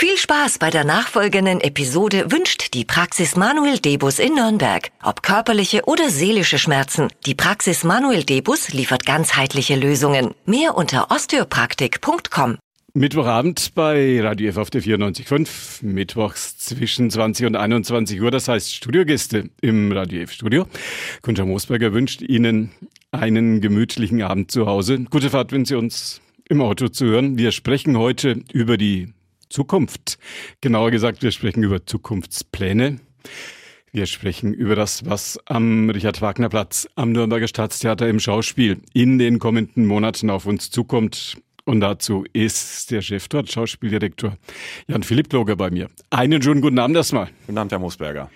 Viel Spaß bei der nachfolgenden Episode wünscht die Praxis Manuel Debus in Nürnberg. Ob körperliche oder seelische Schmerzen, die Praxis Manuel Debus liefert ganzheitliche Lösungen. Mehr unter osteopraktik.com. Mittwochabend bei Radio F auf der 94.5, mittwochs zwischen 20 und 21 Uhr, das heißt Studiogäste im Radio F Studio. Gunther Moosberger wünscht Ihnen einen gemütlichen Abend zu Hause. Gute Fahrt, wenn Sie uns im Auto zuhören. Wir sprechen heute über die Zukunft. Genauer gesagt, wir sprechen über Zukunftspläne. Wir sprechen über das, was am Richard-Wagner-Platz am Nürnberger Staatstheater im Schauspiel in den kommenden Monaten auf uns zukommt. Und dazu ist der Chef dort, Schauspieldirektor Jan-Philipp Loger bei mir. Einen schönen guten Abend erstmal. Guten Abend, Herr Moosberger.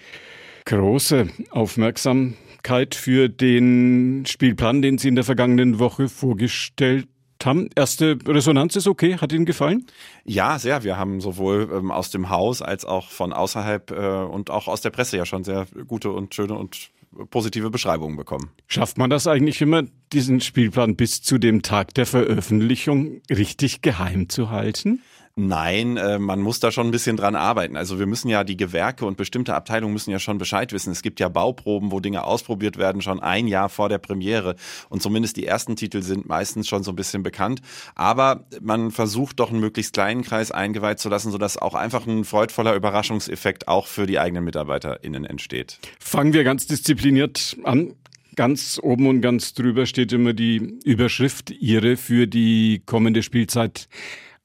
Große Aufmerksamkeit für den Spielplan, den Sie in der vergangenen Woche vorgestellt haben. Erste Resonanz ist okay, hat Ihnen gefallen? Ja, sehr. Wir haben sowohl ähm, aus dem Haus als auch von außerhalb äh, und auch aus der Presse ja schon sehr gute und schöne und positive Beschreibungen bekommen. Schafft man das eigentlich immer, diesen Spielplan bis zu dem Tag der Veröffentlichung richtig geheim zu halten? Nein, äh, man muss da schon ein bisschen dran arbeiten. Also wir müssen ja die Gewerke und bestimmte Abteilungen müssen ja schon Bescheid wissen. Es gibt ja Bauproben, wo Dinge ausprobiert werden, schon ein Jahr vor der Premiere. Und zumindest die ersten Titel sind meistens schon so ein bisschen bekannt. Aber man versucht doch einen möglichst kleinen Kreis eingeweiht zu lassen, sodass auch einfach ein freudvoller Überraschungseffekt auch für die eigenen MitarbeiterInnen entsteht. Fangen wir ganz diszipliniert an. Ganz oben und ganz drüber steht immer die Überschrift Ihre für die kommende Spielzeit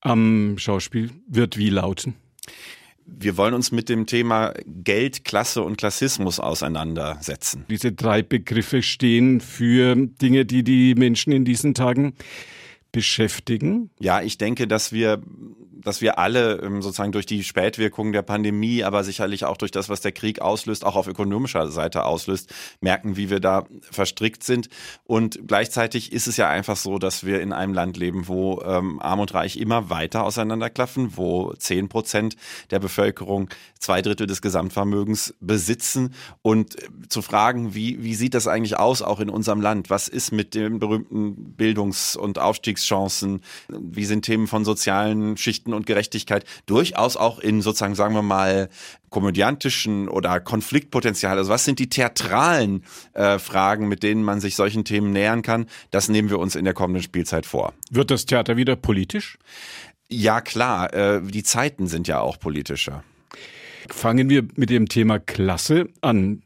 am Schauspiel wird wie lauten? Wir wollen uns mit dem Thema Geld, Klasse und Klassismus auseinandersetzen. Diese drei Begriffe stehen für Dinge, die die Menschen in diesen Tagen beschäftigen? Ja, ich denke, dass wir dass wir alle ähm, sozusagen durch die Spätwirkungen der Pandemie, aber sicherlich auch durch das, was der Krieg auslöst, auch auf ökonomischer Seite auslöst, merken, wie wir da verstrickt sind. Und gleichzeitig ist es ja einfach so, dass wir in einem Land leben, wo ähm, Arm und Reich immer weiter auseinanderklaffen, wo zehn Prozent der Bevölkerung zwei Drittel des Gesamtvermögens besitzen. Und äh, zu fragen, wie, wie sieht das eigentlich aus, auch in unserem Land? Was ist mit den berühmten Bildungs- und Aufstiegschancen? Wie sind Themen von sozialen Schichten und Gerechtigkeit durchaus auch in sozusagen, sagen wir mal, komödiantischen oder Konfliktpotenzial, also was sind die theatralen äh, Fragen, mit denen man sich solchen Themen nähern kann, das nehmen wir uns in der kommenden Spielzeit vor. Wird das Theater wieder politisch? Ja, klar, äh, die Zeiten sind ja auch politischer. Fangen wir mit dem Thema Klasse an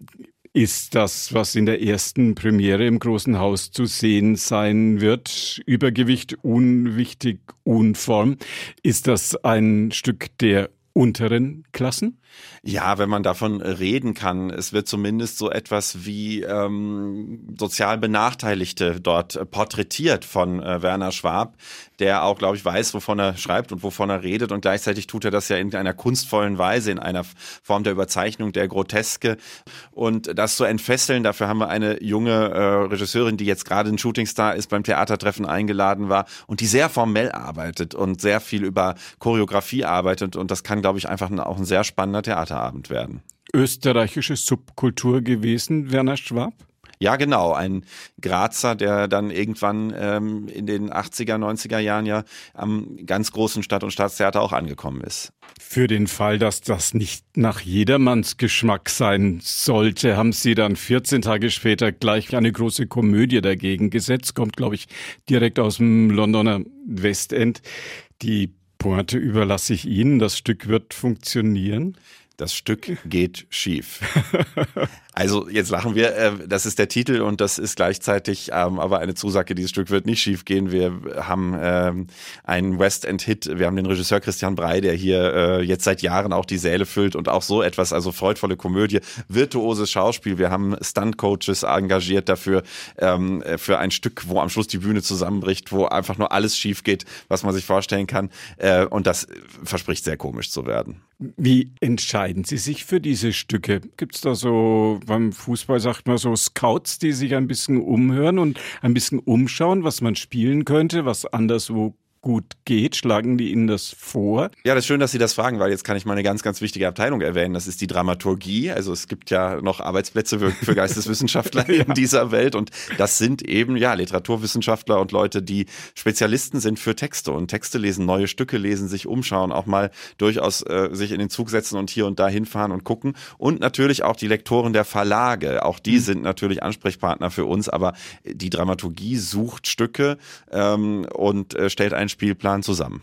ist das, was in der ersten Premiere im Großen Haus zu sehen sein wird. Übergewicht, unwichtig, Unform. Ist das ein Stück der unteren Klassen? Ja, wenn man davon reden kann. Es wird zumindest so etwas wie ähm, sozial Benachteiligte dort porträtiert von äh, Werner Schwab, der auch, glaube ich, weiß, wovon er schreibt und wovon er redet. Und gleichzeitig tut er das ja in einer kunstvollen Weise, in einer Form der Überzeichnung, der Groteske. Und das zu entfesseln, dafür haben wir eine junge äh, Regisseurin, die jetzt gerade ein Shootingstar ist, beim Theatertreffen eingeladen war und die sehr formell arbeitet und sehr viel über Choreografie arbeitet. Und das kann, glaube ich, einfach auch ein sehr spannender Theaterabend werden. Österreichische Subkultur gewesen, Werner Schwab? Ja, genau. Ein Grazer, der dann irgendwann ähm, in den 80er, 90er Jahren ja am ganz großen Stadt- und Staatstheater auch angekommen ist. Für den Fall, dass das nicht nach jedermanns Geschmack sein sollte, haben Sie dann 14 Tage später gleich eine große Komödie dagegen gesetzt. Kommt, glaube ich, direkt aus dem Londoner Westend. Die Pointe überlasse ich Ihnen. Das Stück wird funktionieren. Das Stück geht schief. Also jetzt lachen wir, äh, das ist der Titel und das ist gleichzeitig ähm, aber eine Zusage, dieses Stück wird nicht schief gehen. Wir haben ähm, einen West End Hit, wir haben den Regisseur Christian Brey, der hier äh, jetzt seit Jahren auch die Säle füllt und auch so etwas, also freudvolle Komödie, virtuoses Schauspiel. Wir haben Stunt Coaches engagiert dafür, ähm, für ein Stück, wo am Schluss die Bühne zusammenbricht, wo einfach nur alles schief geht, was man sich vorstellen kann. Äh, und das verspricht sehr komisch zu werden. Wie entscheiden Sie sich für diese Stücke? Gibt es da so beim Fußball sagt man so Scouts, die sich ein bisschen umhören und ein bisschen umschauen, was man spielen könnte, was anderswo gut geht? Schlagen die Ihnen das vor? Ja, das ist schön, dass Sie das fragen, weil jetzt kann ich mal eine ganz, ganz wichtige Abteilung erwähnen. Das ist die Dramaturgie. Also es gibt ja noch Arbeitsplätze für, für Geisteswissenschaftler ja. in dieser Welt und das sind eben ja Literaturwissenschaftler und Leute, die Spezialisten sind für Texte und Texte lesen, neue Stücke lesen, sich umschauen, auch mal durchaus äh, sich in den Zug setzen und hier und da hinfahren und gucken. Und natürlich auch die Lektoren der Verlage. Auch die mhm. sind natürlich Ansprechpartner für uns, aber die Dramaturgie sucht Stücke ähm, und äh, stellt einen Spielplan zusammen.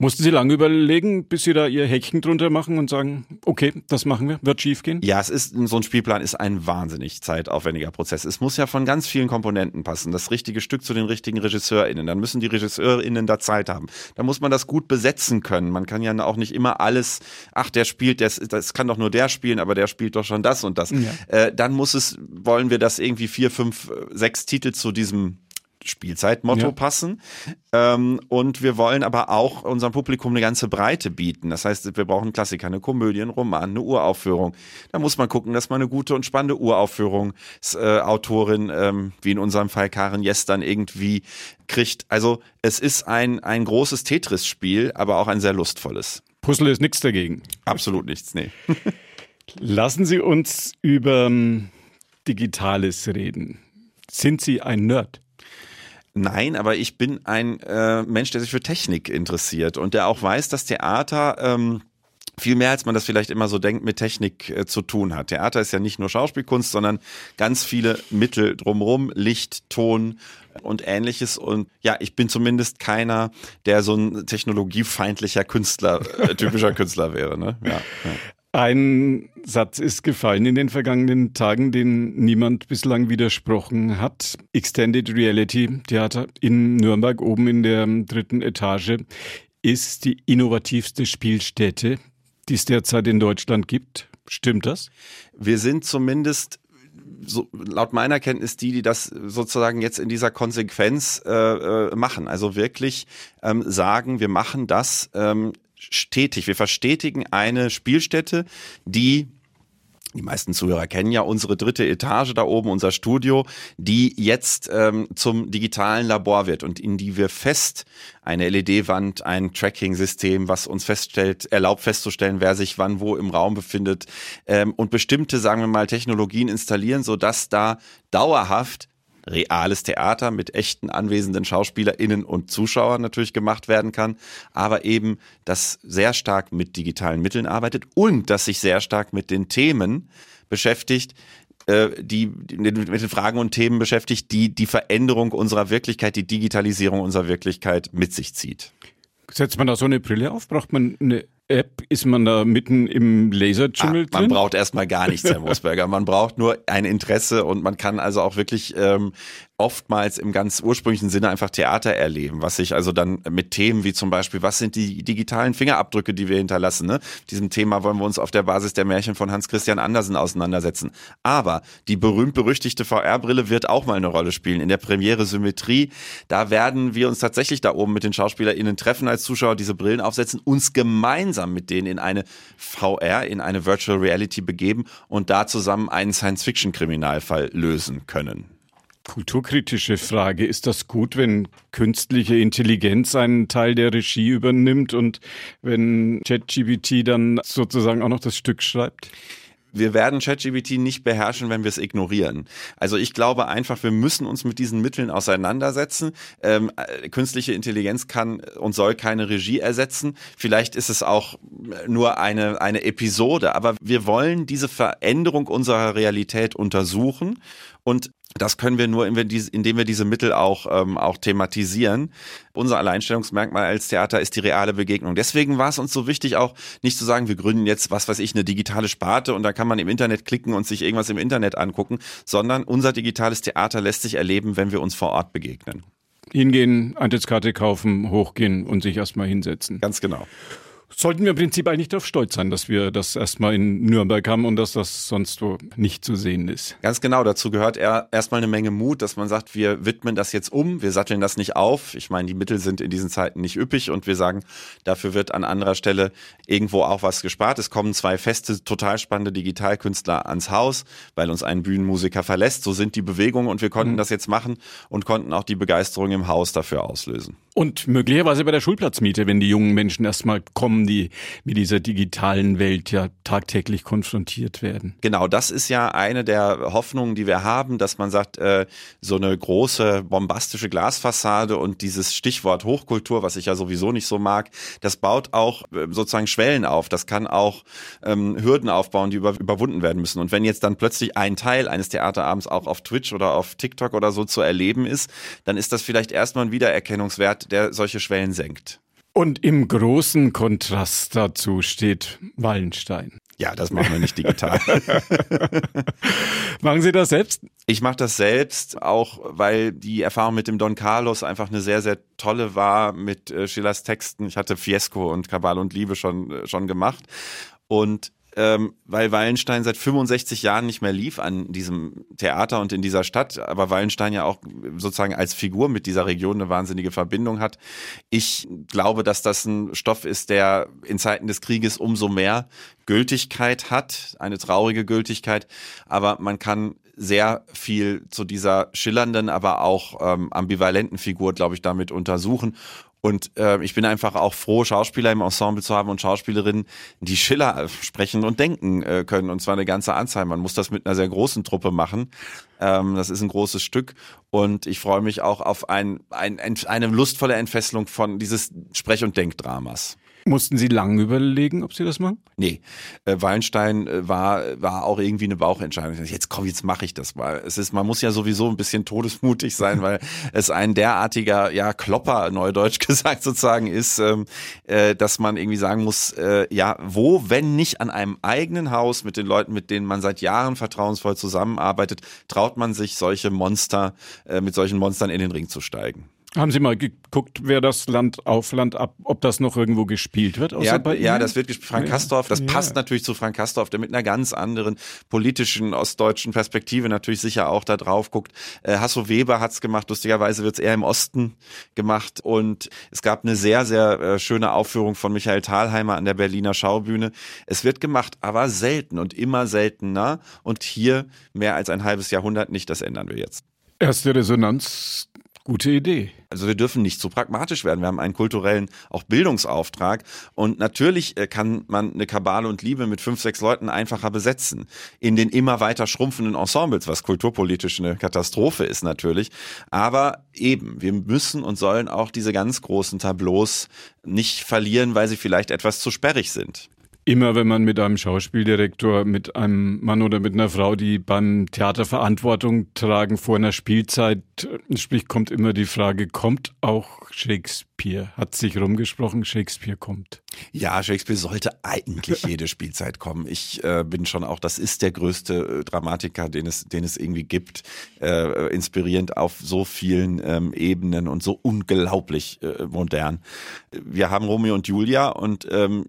Mussten Sie lange überlegen, bis Sie da Ihr Häkchen drunter machen und sagen, okay, das machen wir, wird schief gehen? Ja, es ist, so ein Spielplan ist ein wahnsinnig zeitaufwendiger Prozess. Es muss ja von ganz vielen Komponenten passen. Das richtige Stück zu den richtigen RegisseurInnen. Dann müssen die RegisseurInnen da Zeit haben. Da muss man das gut besetzen können. Man kann ja auch nicht immer alles, ach, der spielt, das, das kann doch nur der spielen, aber der spielt doch schon das und das. Ja. Äh, dann muss es, wollen wir das irgendwie vier, fünf, sechs Titel zu diesem Spielzeitmotto ja. passen. Ähm, und wir wollen aber auch unserem Publikum eine ganze Breite bieten. Das heißt, wir brauchen Klassiker, eine Komödie, einen Roman, eine Uraufführung. Da muss man gucken, dass man eine gute und spannende Uraufführungsautorin, äh, ähm, wie in unserem Fall Karen Jess, dann irgendwie kriegt. Also es ist ein, ein großes Tetris-Spiel, aber auch ein sehr lustvolles. Puzzle ist nichts dagegen. Absolut nichts, nee. Lassen Sie uns über ähm, Digitales reden. Sind Sie ein Nerd? Nein, aber ich bin ein äh, Mensch, der sich für Technik interessiert und der auch weiß, dass Theater ähm, viel mehr, als man das vielleicht immer so denkt, mit Technik äh, zu tun hat. Theater ist ja nicht nur Schauspielkunst, sondern ganz viele Mittel drumherum, Licht, Ton und ähnliches. Und ja, ich bin zumindest keiner, der so ein technologiefeindlicher Künstler, äh, typischer Künstler wäre. Ne? Ja, ja. Ein Satz ist gefallen in den vergangenen Tagen, den niemand bislang widersprochen hat. Extended Reality Theater in Nürnberg oben in der dritten Etage ist die innovativste Spielstätte, die es derzeit in Deutschland gibt. Stimmt das? Wir sind zumindest so, laut meiner Kenntnis die, die das sozusagen jetzt in dieser Konsequenz äh, äh machen. Also wirklich ähm, sagen, wir machen das ähm, stetig. Wir verstetigen eine Spielstätte, die die meisten Zuhörer kennen ja unsere dritte Etage da oben, unser Studio, die jetzt ähm, zum digitalen Labor wird und in die wir fest eine LED-Wand, ein Tracking-System, was uns feststellt, erlaubt festzustellen, wer sich wann wo im Raum befindet ähm, und bestimmte, sagen wir mal, Technologien installieren, so dass da dauerhaft reales Theater mit echten anwesenden SchauspielerInnen und Zuschauern natürlich gemacht werden kann, aber eben das sehr stark mit digitalen Mitteln arbeitet und das sich sehr stark mit den Themen beschäftigt, äh, die mit den Fragen und Themen beschäftigt, die die Veränderung unserer Wirklichkeit, die Digitalisierung unserer Wirklichkeit mit sich zieht. Setzt man da so eine Brille auf? Braucht man eine App? Ist man da mitten im Laserdschungel ah, Man braucht erstmal gar nichts, Herr Mosberger. Man braucht nur ein Interesse und man kann also auch wirklich ähm, oftmals im ganz ursprünglichen Sinne einfach Theater erleben, was sich also dann mit Themen wie zum Beispiel, was sind die digitalen Fingerabdrücke, die wir hinterlassen? Ne? Diesem Thema wollen wir uns auf der Basis der Märchen von Hans Christian Andersen auseinandersetzen. Aber die berühmt-berüchtigte VR-Brille wird auch mal eine Rolle spielen. In der Premiere Symmetrie, da werden wir uns tatsächlich da oben mit den SchauspielerInnen treffen als Zuschauer, diese Brillen aufsetzen, uns gemeinsam mit denen in eine VR, in eine Virtual Reality begeben und da zusammen einen Science-Fiction-Kriminalfall lösen können. Kulturkritische Frage. Ist das gut, wenn künstliche Intelligenz einen Teil der Regie übernimmt und wenn ChatGPT dann sozusagen auch noch das Stück schreibt? wir werden ChatGPT nicht beherrschen, wenn wir es ignorieren. Also ich glaube einfach, wir müssen uns mit diesen Mitteln auseinandersetzen. Ähm, äh, künstliche Intelligenz kann und soll keine Regie ersetzen. Vielleicht ist es auch nur eine, eine Episode, aber wir wollen diese Veränderung unserer Realität untersuchen und das können wir nur, indem wir diese Mittel auch, ähm, auch thematisieren. Unser Alleinstellungsmerkmal als Theater ist die reale Begegnung. Deswegen war es uns so wichtig, auch nicht zu sagen, wir gründen jetzt, was weiß ich, eine digitale Sparte und da kann man im Internet klicken und sich irgendwas im Internet angucken, sondern unser digitales Theater lässt sich erleben, wenn wir uns vor Ort begegnen. Hingehen, Eintrittskarte kaufen, hochgehen und sich erstmal hinsetzen. Ganz genau. Sollten wir im Prinzip eigentlich darauf stolz sein, dass wir das erstmal in Nürnberg haben und dass das sonst wo nicht zu sehen ist. Ganz genau, dazu gehört erstmal eine Menge Mut, dass man sagt, wir widmen das jetzt um, wir satteln das nicht auf. Ich meine, die Mittel sind in diesen Zeiten nicht üppig und wir sagen, dafür wird an anderer Stelle irgendwo auch was gespart. Es kommen zwei feste, total spannende Digitalkünstler ans Haus, weil uns ein Bühnenmusiker verlässt. So sind die Bewegungen und wir konnten mhm. das jetzt machen und konnten auch die Begeisterung im Haus dafür auslösen. Und möglicherweise bei der Schulplatzmiete, wenn die jungen Menschen erstmal kommen, die mit dieser digitalen Welt ja tagtäglich konfrontiert werden. Genau, das ist ja eine der Hoffnungen, die wir haben, dass man sagt, äh, so eine große bombastische Glasfassade und dieses Stichwort Hochkultur, was ich ja sowieso nicht so mag, das baut auch äh, sozusagen Schwellen auf. Das kann auch ähm, Hürden aufbauen, die über, überwunden werden müssen. Und wenn jetzt dann plötzlich ein Teil eines Theaterabends auch auf Twitch oder auf TikTok oder so zu erleben ist, dann ist das vielleicht erstmal ein Wiedererkennungswert der solche Schwellen senkt. Und im großen Kontrast dazu steht Wallenstein. Ja, das machen wir nicht digital. machen Sie das selbst? Ich mache das selbst, auch weil die Erfahrung mit dem Don Carlos einfach eine sehr, sehr tolle war mit äh, Schillers Texten. Ich hatte Fiesco und Kabal und Liebe schon, äh, schon gemacht. Und ähm, weil Wallenstein seit 65 Jahren nicht mehr lief an diesem Theater und in dieser Stadt, aber Wallenstein ja auch sozusagen als Figur mit dieser Region eine wahnsinnige Verbindung hat. Ich glaube, dass das ein Stoff ist, der in Zeiten des Krieges umso mehr Gültigkeit hat, eine traurige Gültigkeit, aber man kann sehr viel zu dieser schillernden, aber auch ähm, ambivalenten Figur, glaube ich, damit untersuchen. Und äh, ich bin einfach auch froh, Schauspieler im Ensemble zu haben und Schauspielerinnen, die Schiller sprechen und denken äh, können. Und zwar eine ganze Anzahl. Man muss das mit einer sehr großen Truppe machen. Ähm, das ist ein großes Stück. Und ich freue mich auch auf ein, ein, eine lustvolle Entfesselung von dieses Sprech- und Denkdramas. Mussten Sie lange überlegen, ob Sie das machen? Nee, äh, Wallenstein äh, war, war auch irgendwie eine Bauchentscheidung. Jetzt komm, jetzt mache ich das mal. Es ist, man muss ja sowieso ein bisschen todesmutig sein, weil es ein derartiger, ja, Klopper, neudeutsch gesagt sozusagen ist, ähm, äh, dass man irgendwie sagen muss, äh, ja, wo, wenn nicht an einem eigenen Haus mit den Leuten, mit denen man seit Jahren vertrauensvoll zusammenarbeitet, traut man sich solche Monster, äh, mit solchen Monstern in den Ring zu steigen. Haben Sie mal geguckt, wer das Land auf Land ab, ob das noch irgendwo gespielt wird? Ja, ja, das wird gespielt. Frank ja. Kastorf, das ja. passt natürlich zu Frank Kastorf, der mit einer ganz anderen politischen ostdeutschen Perspektive natürlich sicher auch da drauf guckt. Äh, Hasso Weber hat's gemacht, lustigerweise wird's eher im Osten gemacht und es gab eine sehr, sehr äh, schöne Aufführung von Michael Thalheimer an der Berliner Schaubühne. Es wird gemacht, aber selten und immer seltener und hier mehr als ein halbes Jahrhundert nicht, das ändern wir jetzt. Erste Resonanz Gute Idee. Also wir dürfen nicht zu pragmatisch werden. Wir haben einen kulturellen auch Bildungsauftrag und natürlich äh, kann man eine Kabale und Liebe mit fünf, sechs Leuten einfacher besetzen. In den immer weiter schrumpfenden Ensembles, was kulturpolitisch eine Katastrophe ist natürlich. Aber eben, wir müssen und sollen auch diese ganz großen Tableaus nicht verlieren, weil sie vielleicht etwas zu sperrig sind. Immer wenn man mit einem Schauspieldirektor, mit einem Mann oder mit einer Frau, die beim Theater Verantwortung tragen vor einer Spielzeit spricht, kommt immer die Frage, kommt auch Shakespeare? Hat sich rumgesprochen, Shakespeare kommt. Ja, Shakespeare sollte eigentlich jede Spielzeit kommen. Ich äh, bin schon auch, das ist der größte äh, Dramatiker, den es, den es irgendwie gibt. Äh, inspirierend auf so vielen ähm, Ebenen und so unglaublich äh, modern. Wir haben Romeo und Julia und ähm,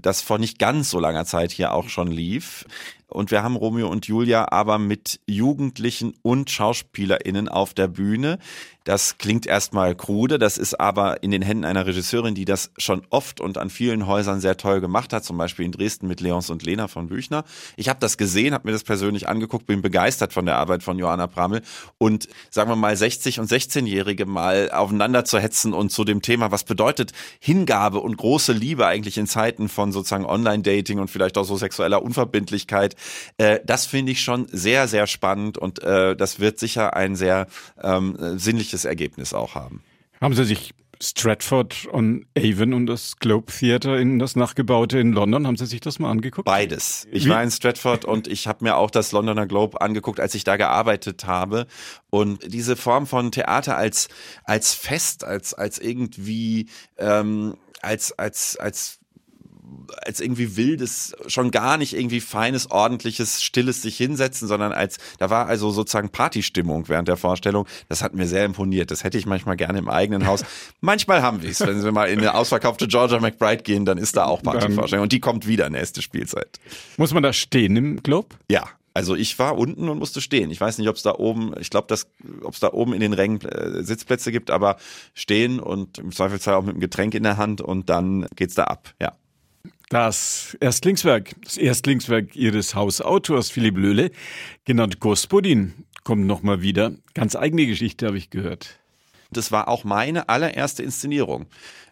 das vor nicht ganz so langer Zeit hier auch schon lief. Und wir haben Romeo und Julia aber mit Jugendlichen und SchauspielerInnen auf der Bühne. Das klingt erstmal krude, das ist aber in den Händen einer Regisseurin, die das schon oft und an vielen Häusern sehr toll gemacht hat, zum Beispiel in Dresden mit Leons und Lena von Büchner. Ich habe das gesehen, habe mir das persönlich angeguckt, bin begeistert von der Arbeit von Johanna Pramel und sagen wir mal 60 und 16-Jährige mal aufeinander zu hetzen und zu dem Thema, was bedeutet Hingabe und große Liebe eigentlich in Zeiten von sozusagen Online-Dating und vielleicht auch so sexueller Unverbindlichkeit, äh, das finde ich schon sehr, sehr spannend und äh, das wird sicher ein sehr ähm, sinnliches Ergebnis auch haben. Haben Sie sich Stratford on Avon und das Globe Theatre in das nachgebaute in London, haben Sie sich das mal angeguckt? Beides. Ich Wie? war in Stratford und ich habe mir auch das Londoner Globe angeguckt, als ich da gearbeitet habe. Und diese Form von Theater als als Fest, als als irgendwie ähm, als als als als irgendwie wildes, schon gar nicht irgendwie feines, ordentliches, stilles sich hinsetzen, sondern als, da war also sozusagen Partystimmung während der Vorstellung. Das hat mir sehr imponiert. Das hätte ich manchmal gerne im eigenen Haus. manchmal haben wir es. Wenn wir mal in eine ausverkaufte Georgia McBride gehen, dann ist da auch Partyvorstellung. Und die kommt wieder nächste Spielzeit. Muss man da stehen im Club? Ja. Also ich war unten und musste stehen. Ich weiß nicht, ob es da oben, ich glaube, ob es da oben in den Rängen äh, Sitzplätze gibt, aber stehen und im Zweifelsfall auch mit einem Getränk in der Hand und dann geht's da ab. Ja. Das Erstlingswerk, das Erstlingswerk Ihres Hausautors Philipp Löhle, genannt Gospodin, kommt nochmal wieder. Ganz eigene Geschichte habe ich gehört. Das war auch meine allererste Inszenierung.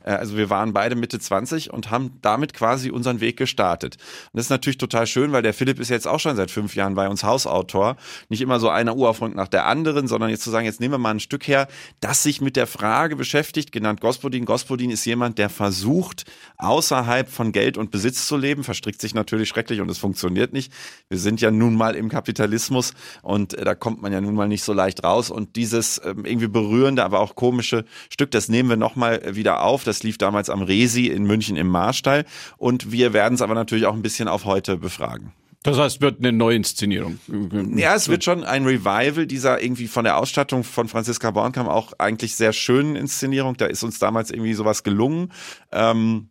Äh, also wir waren beide Mitte 20 und haben damit quasi unseren Weg gestartet. Und das ist natürlich total schön, weil der Philipp ist jetzt auch schon seit fünf Jahren bei uns Hausautor. Nicht immer so einer Uraufrunk nach der anderen, sondern jetzt zu sagen, jetzt nehmen wir mal ein Stück her, das sich mit der Frage beschäftigt, genannt Gospodin. Gospodin ist jemand, der versucht, außerhalb von Geld und Besitz zu leben, verstrickt sich natürlich schrecklich und es funktioniert nicht. Wir sind ja nun mal im Kapitalismus und äh, da kommt man ja nun mal nicht so leicht raus. Und dieses ähm, irgendwie berührende, aber auch komische Stück, das nehmen wir nochmal wieder auf. Das das lief damals am Resi in München im Marstall. Und wir werden es aber natürlich auch ein bisschen auf heute befragen. Das heißt, wird eine Neuinszenierung. Ja, es wird schon ein Revival dieser irgendwie von der Ausstattung von Franziska Bornkamp auch eigentlich sehr schönen Inszenierung. Da ist uns damals irgendwie sowas gelungen. Ähm,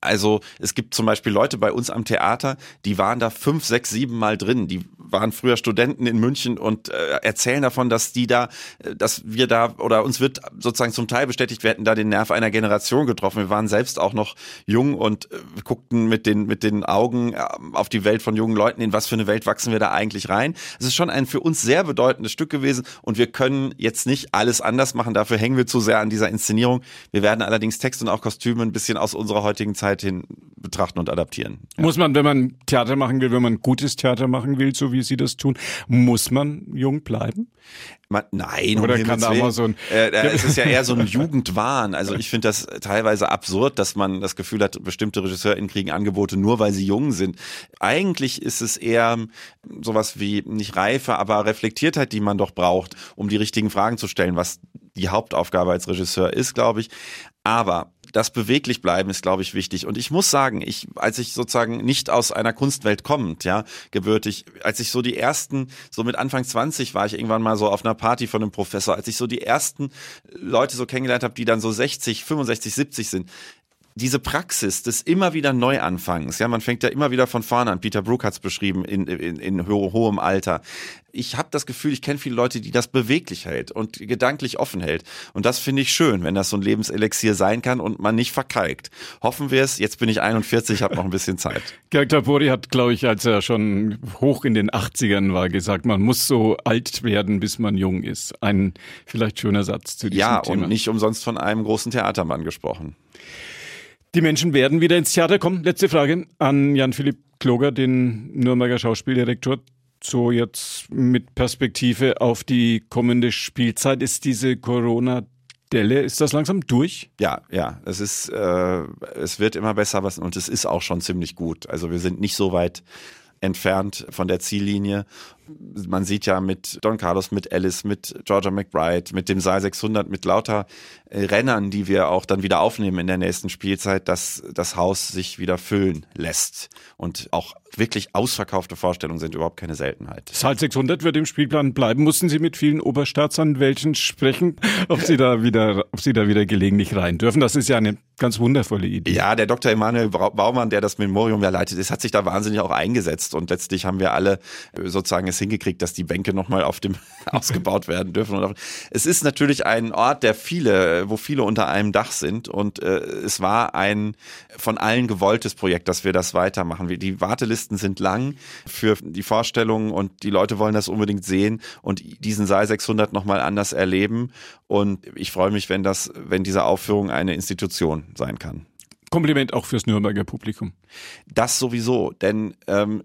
also es gibt zum Beispiel Leute bei uns am Theater, die waren da fünf, sechs, sieben Mal drin. Die waren früher Studenten in München und äh, erzählen davon, dass die da, äh, dass wir da oder uns wird sozusagen zum Teil bestätigt, wir hätten da den Nerv einer Generation getroffen. Wir waren selbst auch noch jung und äh, guckten mit den mit den Augen äh, auf die Welt von jungen Leuten. In was für eine Welt wachsen wir da eigentlich rein? Es ist schon ein für uns sehr bedeutendes Stück gewesen und wir können jetzt nicht alles anders machen. Dafür hängen wir zu sehr an dieser Inszenierung. Wir werden allerdings Text und auch Kostüme ein bisschen aus unserer heutigen Zeit hin betrachten und adaptieren. Ja. Muss man, wenn man Theater machen will, wenn man gutes Theater machen will, so wie Sie das tun, muss man jung bleiben? Man, nein, oder um kann da mal so ein äh, es ist ja eher so ein Jugendwahn. Also ich finde das teilweise absurd, dass man das Gefühl hat, bestimmte RegisseurInnen kriegen Angebote nur, weil sie jung sind. Eigentlich ist es eher sowas wie nicht Reife, aber Reflektiertheit, die man doch braucht, um die richtigen Fragen zu stellen, was die Hauptaufgabe als Regisseur ist, glaube ich. Aber das beweglich bleiben ist, glaube ich, wichtig. Und ich muss sagen, ich, als ich sozusagen nicht aus einer Kunstwelt kommend, ja, gebürtig, als ich so die ersten, so mit Anfang 20 war ich irgendwann mal so auf einer Party von einem Professor, als ich so die ersten Leute so kennengelernt habe, die dann so 60, 65, 70 sind, diese Praxis des immer wieder Neuanfangs, ja, man fängt ja immer wieder von vorne an. Peter Brook hat es beschrieben in, in, in ho hohem Alter. Ich habe das Gefühl, ich kenne viele Leute, die das beweglich hält und gedanklich offen hält. Und das finde ich schön, wenn das so ein Lebenselixier sein kann und man nicht verkalkt. Hoffen wir es. Jetzt bin ich 41, habe noch ein bisschen Zeit. Gerg Tapori hat, glaube ich, als er schon hoch in den 80ern war, gesagt, man muss so alt werden, bis man jung ist. Ein vielleicht schöner Satz zu diesem ja, Thema. Ja, und nicht umsonst von einem großen Theatermann gesprochen. Die Menschen werden wieder ins Theater kommen. Letzte Frage an Jan-Philipp Kloger, den Nürnberger Schauspieldirektor. So jetzt mit Perspektive auf die kommende Spielzeit ist diese Corona Delle, ist das langsam durch? Ja, ja, es ist, äh, es wird immer besser was und es ist auch schon ziemlich gut. Also wir sind nicht so weit entfernt von der Ziellinie. Man sieht ja mit Don Carlos, mit Alice, mit Georgia McBride, mit dem Saal 600, mit lauter äh, Rennern, die wir auch dann wieder aufnehmen in der nächsten Spielzeit, dass das Haus sich wieder füllen lässt. Und auch wirklich ausverkaufte Vorstellungen sind überhaupt keine Seltenheit. Saal 600 wird im Spielplan bleiben. Mussten Sie mit vielen Oberstaatsanwälten sprechen, ob Sie da wieder, ob Sie da wieder gelegentlich rein dürfen? Das ist ja eine ganz wundervolle Idee. Ja, der Dr. Emanuel Baumann, der das Memorium ja leitet, ist, hat sich da wahnsinnig auch eingesetzt und letztlich haben wir alle äh, sozusagen es hingekriegt, dass die Bänke nochmal auf dem ausgebaut werden dürfen. Es ist natürlich ein Ort, der viele, wo viele unter einem Dach sind und äh, es war ein von allen gewolltes Projekt, dass wir das weitermachen. Die Wartelisten sind lang für die Vorstellungen und die Leute wollen das unbedingt sehen und diesen Saal 600 nochmal anders erleben und ich freue mich, wenn das, wenn diese Aufführung eine Institution sein kann. Kompliment auch fürs Nürnberger Publikum. Das sowieso, denn ähm,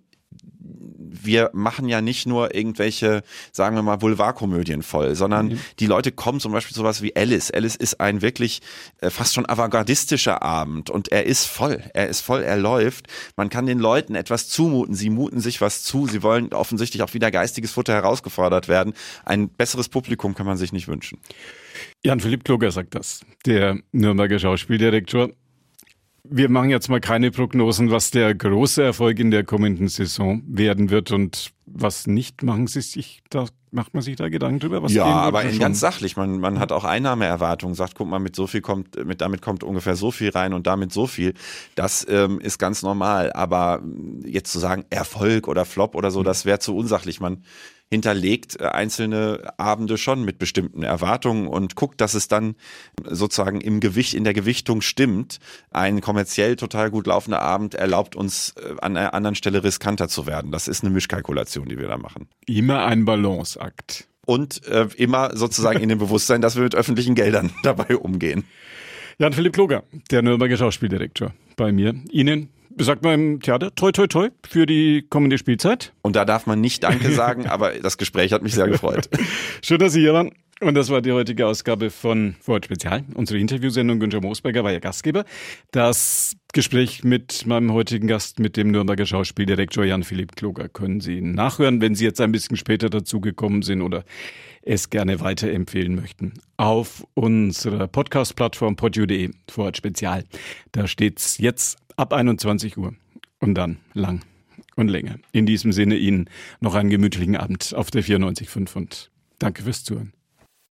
wir machen ja nicht nur irgendwelche, sagen wir mal, Boulevardkomödien voll, sondern mhm. die Leute kommen zum Beispiel sowas wie Alice. Alice ist ein wirklich äh, fast schon avantgardistischer Abend und er ist voll. Er ist voll, er läuft. Man kann den Leuten etwas zumuten. Sie muten sich was zu. Sie wollen offensichtlich auch wieder geistiges Futter herausgefordert werden. Ein besseres Publikum kann man sich nicht wünschen. Jan-Philipp Kloger sagt das, der Nürnberger Schauspieldirektor. Wir machen jetzt mal keine Prognosen, was der große Erfolg in der kommenden Saison werden wird und was nicht. Machen Sie sich da, macht man sich da Gedanken drüber? Was ja, aber ganz sachlich. Man, man hat auch Einnahmeerwartungen. Sagt, guck mal, mit so viel kommt, mit damit kommt ungefähr so viel rein und damit so viel. Das ähm, ist ganz normal. Aber jetzt zu sagen Erfolg oder Flop oder so, mhm. das wäre zu unsachlich. Man hinterlegt äh, einzelne Abende schon mit bestimmten Erwartungen und guckt, dass es dann sozusagen im Gewicht, in der Gewichtung stimmt. Ein kommerziell total gut laufender Abend erlaubt uns äh, an einer anderen Stelle riskanter zu werden. Das ist eine Mischkalkulation, die wir da machen. Immer ein Balanceakt. und äh, immer sozusagen in dem Bewusstsein, dass wir mit öffentlichen Geldern dabei umgehen. Jan-Philipp Kloger, der Nürnberger Schauspieldirektor bei mir. Ihnen sagt man im Theater, toi, toi, toi, für die kommende Spielzeit. Und da darf man nicht Danke sagen, aber das Gespräch hat mich sehr gefreut. Schön, dass Sie hier waren. Und das war die heutige Ausgabe von Vorort Spezial, unsere Interviewsendung. Günther Moosberger war ja Gastgeber. Das Gespräch mit meinem heutigen Gast, mit dem Nürnberger Schauspieldirektor Jan-Philipp Kloger, können Sie nachhören, wenn Sie jetzt ein bisschen später dazugekommen sind oder es gerne weiterempfehlen möchten. Auf unserer Podcast-Plattform podio.de Vorort Spezial. Da steht's jetzt ab 21 Uhr und dann lang und länger. In diesem Sinne Ihnen noch einen gemütlichen Abend auf der 94.5 und danke fürs Zuhören.